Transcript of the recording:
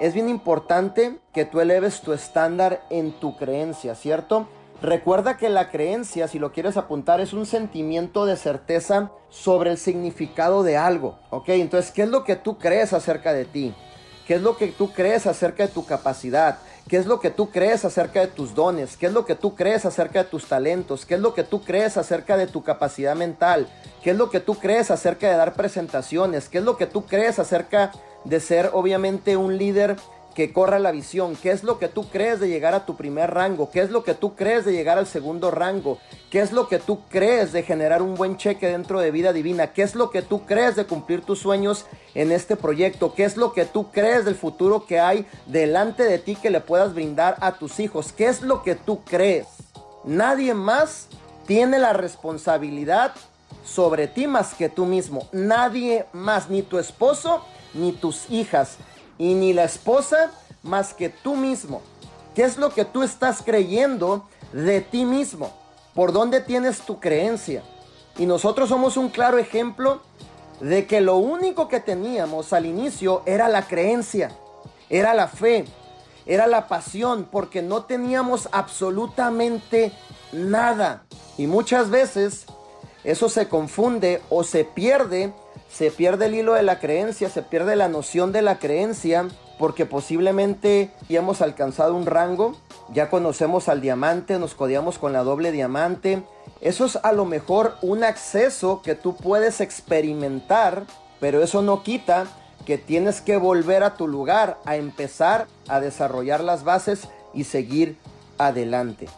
es bien importante que tú eleves tu estándar en tu creencia, ¿cierto? Recuerda que la creencia, si lo quieres apuntar, es un sentimiento de certeza sobre el significado de algo, ¿ok? Entonces, ¿qué es lo que tú crees acerca de ti? ¿Qué es lo que tú crees acerca de tu capacidad? ¿Qué es lo que tú crees acerca de tus dones? ¿Qué es lo que tú crees acerca de tus talentos? ¿Qué es lo que tú crees acerca de tu capacidad mental? ¿Qué es lo que tú crees acerca de dar presentaciones? ¿Qué es lo que tú crees acerca de ser obviamente un líder que corra la visión, qué es lo que tú crees de llegar a tu primer rango, qué es lo que tú crees de llegar al segundo rango, qué es lo que tú crees de generar un buen cheque dentro de vida divina, qué es lo que tú crees de cumplir tus sueños en este proyecto, qué es lo que tú crees del futuro que hay delante de ti que le puedas brindar a tus hijos, qué es lo que tú crees. Nadie más tiene la responsabilidad sobre ti más que tú mismo. Nadie más, ni tu esposo, ni tus hijas y ni la esposa más que tú mismo. ¿Qué es lo que tú estás creyendo de ti mismo? ¿Por dónde tienes tu creencia? Y nosotros somos un claro ejemplo de que lo único que teníamos al inicio era la creencia, era la fe, era la pasión, porque no teníamos absolutamente nada. Y muchas veces eso se confunde o se pierde se pierde el hilo de la creencia, se pierde la noción de la creencia, porque posiblemente ya hemos alcanzado un rango, ya conocemos al diamante, nos codiamos con la doble diamante. Eso es a lo mejor un acceso que tú puedes experimentar, pero eso no quita que tienes que volver a tu lugar, a empezar a desarrollar las bases y seguir adelante.